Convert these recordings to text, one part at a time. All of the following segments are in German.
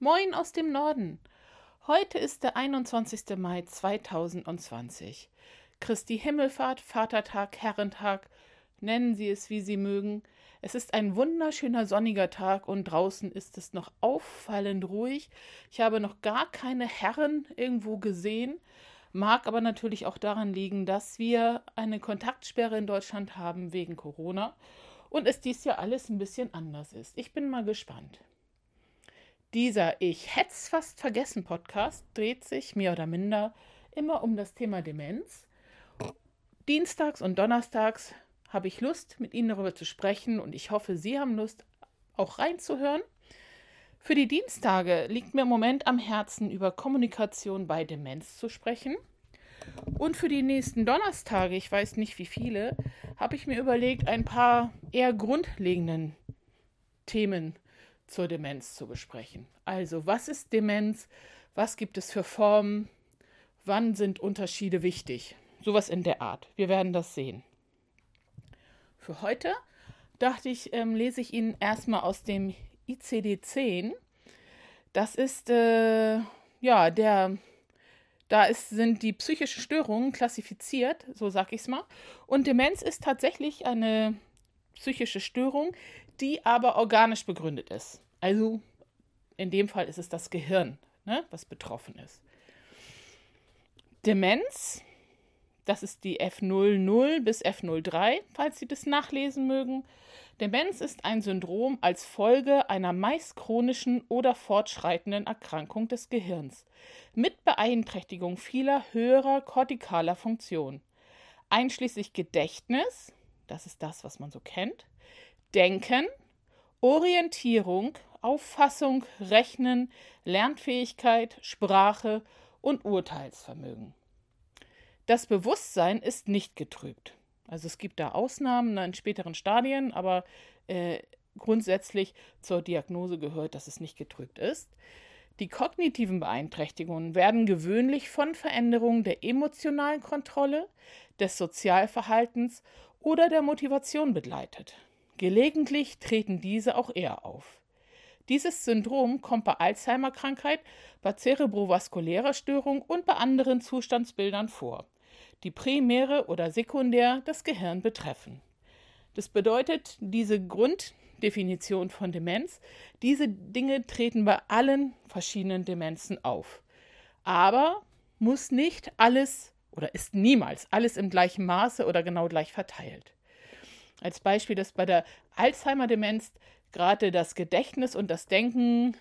Moin aus dem Norden. Heute ist der 21. Mai 2020. Christi Himmelfahrt, Vatertag, Herrentag, nennen Sie es wie Sie mögen. Es ist ein wunderschöner sonniger Tag und draußen ist es noch auffallend ruhig. Ich habe noch gar keine Herren irgendwo gesehen, mag aber natürlich auch daran liegen, dass wir eine Kontaktsperre in Deutschland haben wegen Corona und es dies ja alles ein bisschen anders ist. Ich bin mal gespannt. Dieser Ich hätt's fast vergessen Podcast dreht sich mehr oder minder immer um das Thema Demenz. Dienstags und Donnerstags habe ich Lust, mit Ihnen darüber zu sprechen und ich hoffe, Sie haben Lust, auch reinzuhören. Für die Dienstage liegt mir im Moment am Herzen, über Kommunikation bei Demenz zu sprechen. Und für die nächsten Donnerstage, ich weiß nicht wie viele, habe ich mir überlegt, ein paar eher grundlegenden Themen zur Demenz zu besprechen. Also, was ist Demenz? Was gibt es für Formen? Wann sind Unterschiede wichtig? Sowas in der Art. Wir werden das sehen. Für heute dachte ich, ähm, lese ich Ihnen erstmal aus dem ICD-10. Das ist, äh, ja, der, da ist, sind die psychischen Störungen klassifiziert, so sag ich es mal. Und Demenz ist tatsächlich eine psychische Störung, die aber organisch begründet ist. Also in dem Fall ist es das Gehirn, ne, was betroffen ist. Demenz, das ist die F00 bis F03, falls Sie das nachlesen mögen. Demenz ist ein Syndrom als Folge einer meist chronischen oder fortschreitenden Erkrankung des Gehirns mit Beeinträchtigung vieler höherer kortikaler Funktionen, einschließlich Gedächtnis, das ist das, was man so kennt, Denken, Orientierung, Auffassung, Rechnen, Lernfähigkeit, Sprache und Urteilsvermögen. Das Bewusstsein ist nicht getrübt. Also es gibt da Ausnahmen in späteren Stadien, aber äh, grundsätzlich zur Diagnose gehört, dass es nicht getrübt ist. Die kognitiven Beeinträchtigungen werden gewöhnlich von Veränderungen der emotionalen Kontrolle, des Sozialverhaltens oder der Motivation begleitet. Gelegentlich treten diese auch eher auf. Dieses Syndrom kommt bei Alzheimer-Krankheit, bei zerebrovaskulärer Störung und bei anderen Zustandsbildern vor, die primär oder sekundär das Gehirn betreffen. Das bedeutet, diese Grunddefinition von Demenz, diese Dinge treten bei allen verschiedenen Demenzen auf. Aber muss nicht alles oder ist niemals alles im gleichen Maße oder genau gleich verteilt. Als Beispiel, dass bei der Alzheimer-Demenz gerade das Gedächtnis und das Denken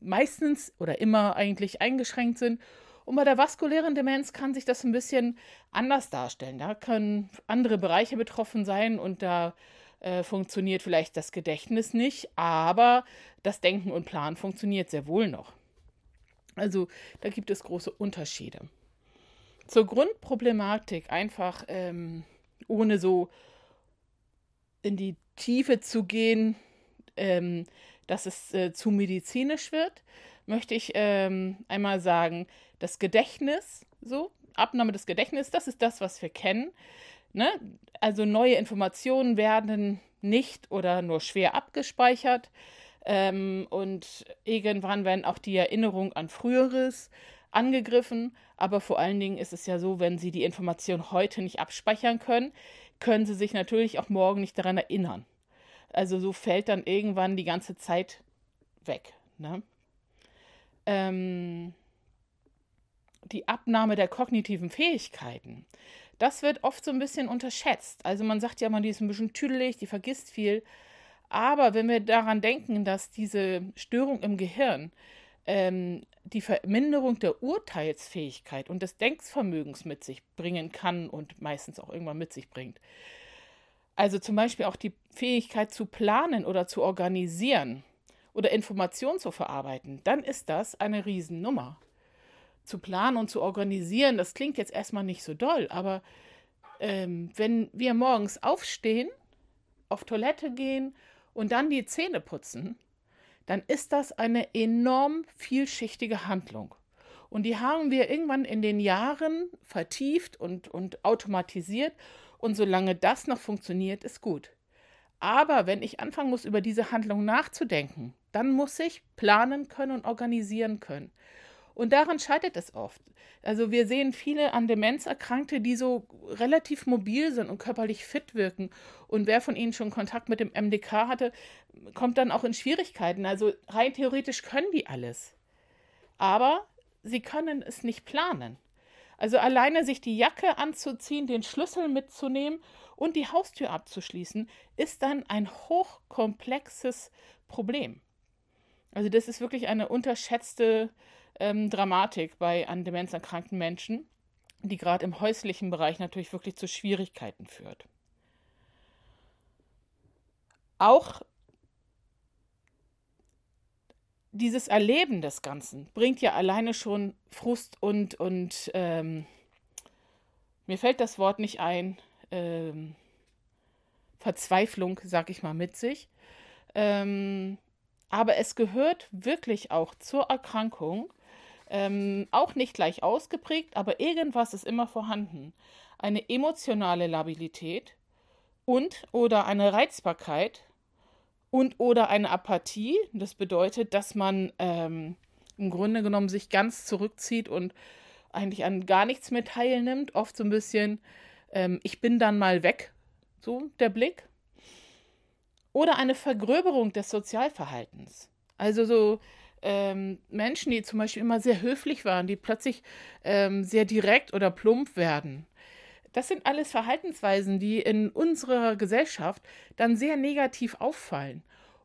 meistens oder immer eigentlich eingeschränkt sind. Und bei der vaskulären Demenz kann sich das ein bisschen anders darstellen. Da können andere Bereiche betroffen sein und da äh, funktioniert vielleicht das Gedächtnis nicht, aber das Denken und Planen funktioniert sehr wohl noch. Also da gibt es große Unterschiede. Zur Grundproblematik einfach ähm, ohne so in die Tiefe zu gehen, ähm, dass es äh, zu medizinisch wird, möchte ich ähm, einmal sagen, das Gedächtnis, so, Abnahme des Gedächtnisses, das ist das, was wir kennen. Ne? Also neue Informationen werden nicht oder nur schwer abgespeichert. Ähm, und irgendwann werden auch die Erinnerungen an Früheres angegriffen. Aber vor allen Dingen ist es ja so, wenn Sie die Information heute nicht abspeichern können, können sie sich natürlich auch morgen nicht daran erinnern. Also so fällt dann irgendwann die ganze Zeit weg. Ne? Ähm, die Abnahme der kognitiven Fähigkeiten, das wird oft so ein bisschen unterschätzt. Also man sagt ja mal, die ist ein bisschen tüdelig, die vergisst viel. Aber wenn wir daran denken, dass diese Störung im Gehirn ähm, die Verminderung der Urteilsfähigkeit und des Denkvermögens mit sich bringen kann und meistens auch irgendwann mit sich bringt. Also zum Beispiel auch die Fähigkeit zu planen oder zu organisieren oder Informationen zu verarbeiten, dann ist das eine Riesennummer. Zu planen und zu organisieren, das klingt jetzt erstmal nicht so doll, aber ähm, wenn wir morgens aufstehen, auf Toilette gehen und dann die Zähne putzen, dann ist das eine enorm vielschichtige Handlung. Und die haben wir irgendwann in den Jahren vertieft und, und automatisiert. Und solange das noch funktioniert, ist gut. Aber wenn ich anfangen muss, über diese Handlung nachzudenken, dann muss ich planen können und organisieren können. Und daran scheitert es oft. Also wir sehen viele an Demenz Erkrankte, die so relativ mobil sind und körperlich fit wirken. Und wer von ihnen schon Kontakt mit dem MDK hatte, kommt dann auch in Schwierigkeiten. Also rein theoretisch können die alles. Aber sie können es nicht planen. Also alleine sich die Jacke anzuziehen, den Schlüssel mitzunehmen und die Haustür abzuschließen, ist dann ein hochkomplexes Problem. Also das ist wirklich eine unterschätzte ähm, Dramatik bei an Demenz erkrankten Menschen, die gerade im häuslichen Bereich natürlich wirklich zu Schwierigkeiten führt. Auch dieses Erleben des Ganzen bringt ja alleine schon Frust und, und ähm, mir fällt das Wort nicht ein, ähm, Verzweiflung, sag ich mal, mit sich. Ähm, aber es gehört wirklich auch zur Erkrankung, ähm, auch nicht gleich ausgeprägt, aber irgendwas ist immer vorhanden. Eine emotionale Labilität und oder eine Reizbarkeit und oder eine Apathie. Das bedeutet, dass man ähm, im Grunde genommen sich ganz zurückzieht und eigentlich an gar nichts mehr teilnimmt. Oft so ein bisschen, ähm, ich bin dann mal weg, so der Blick. Oder eine Vergröberung des Sozialverhaltens. Also so ähm, Menschen, die zum Beispiel immer sehr höflich waren, die plötzlich ähm, sehr direkt oder plump werden. Das sind alles Verhaltensweisen, die in unserer Gesellschaft dann sehr negativ auffallen.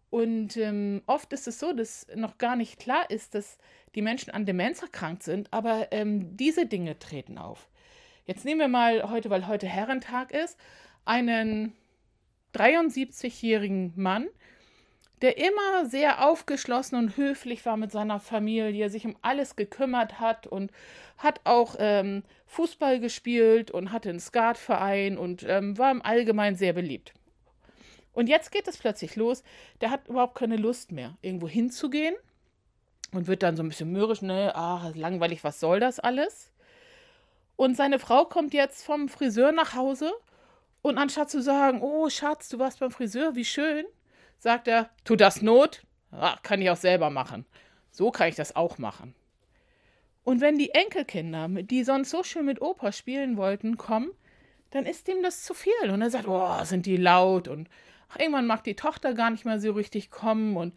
Und ähm, oft ist es so, dass noch gar nicht klar ist, dass die Menschen an Demenz erkrankt sind, aber ähm, diese Dinge treten auf. Jetzt nehmen wir mal heute, weil heute Herrentag ist, einen 73-jährigen Mann, der immer sehr aufgeschlossen und höflich war mit seiner Familie, sich um alles gekümmert hat und hat auch ähm, Fußball gespielt und hatte einen Skatverein und ähm, war im Allgemeinen sehr beliebt. Und jetzt geht es plötzlich los, der hat überhaupt keine Lust mehr, irgendwo hinzugehen und wird dann so ein bisschen mürrisch, ne, ah, langweilig, was soll das alles? Und seine Frau kommt jetzt vom Friseur nach Hause und anstatt zu sagen, oh Schatz, du warst beim Friseur, wie schön, sagt er, tut das Not? Ah, kann ich auch selber machen. So kann ich das auch machen. Und wenn die Enkelkinder, die sonst so schön mit Opa spielen wollten, kommen, dann ist ihm das zu viel. Und er sagt, oh, sind die laut. Und ach, irgendwann mag die Tochter gar nicht mehr so richtig kommen. Und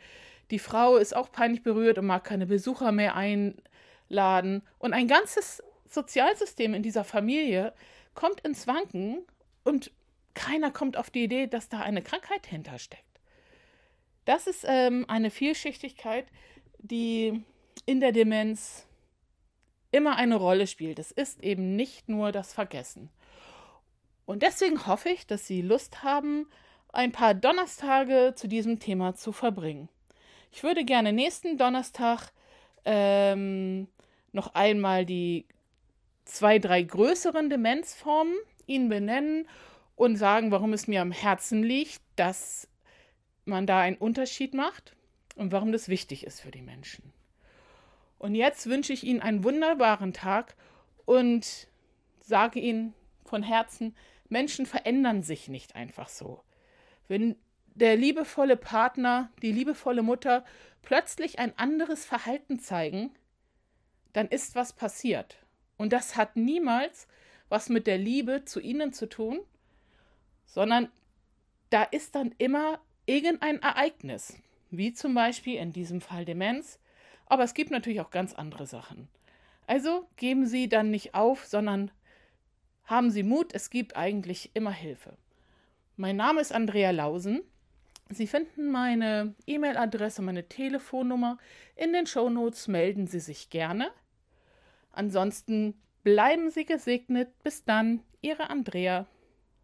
die Frau ist auch peinlich berührt und mag keine Besucher mehr einladen. Und ein ganzes Sozialsystem in dieser Familie kommt ins Wanken und keiner kommt auf die Idee, dass da eine Krankheit hintersteckt. Das ist ähm, eine Vielschichtigkeit, die in der Demenz immer eine Rolle spielt. Es ist eben nicht nur das Vergessen. Und deswegen hoffe ich, dass Sie Lust haben, ein paar Donnerstage zu diesem Thema zu verbringen. Ich würde gerne nächsten Donnerstag ähm, noch einmal die zwei, drei größeren Demenzformen Ihnen benennen und sagen, warum es mir am Herzen liegt, dass man da einen Unterschied macht und warum das wichtig ist für die Menschen. Und jetzt wünsche ich Ihnen einen wunderbaren Tag und sage Ihnen von Herzen, Menschen verändern sich nicht einfach so. Wenn der liebevolle Partner, die liebevolle Mutter plötzlich ein anderes Verhalten zeigen, dann ist was passiert. Und das hat niemals was mit der Liebe zu ihnen zu tun, sondern da ist dann immer irgendein Ereignis, wie zum Beispiel in diesem Fall Demenz, aber es gibt natürlich auch ganz andere Sachen. Also geben Sie dann nicht auf, sondern haben Sie Mut, es gibt eigentlich immer Hilfe. Mein Name ist Andrea Lausen. Sie finden meine E-Mail-Adresse, meine Telefonnummer in den Shownotes. Melden Sie sich gerne. Ansonsten bleiben Sie gesegnet. Bis dann, Ihre Andrea.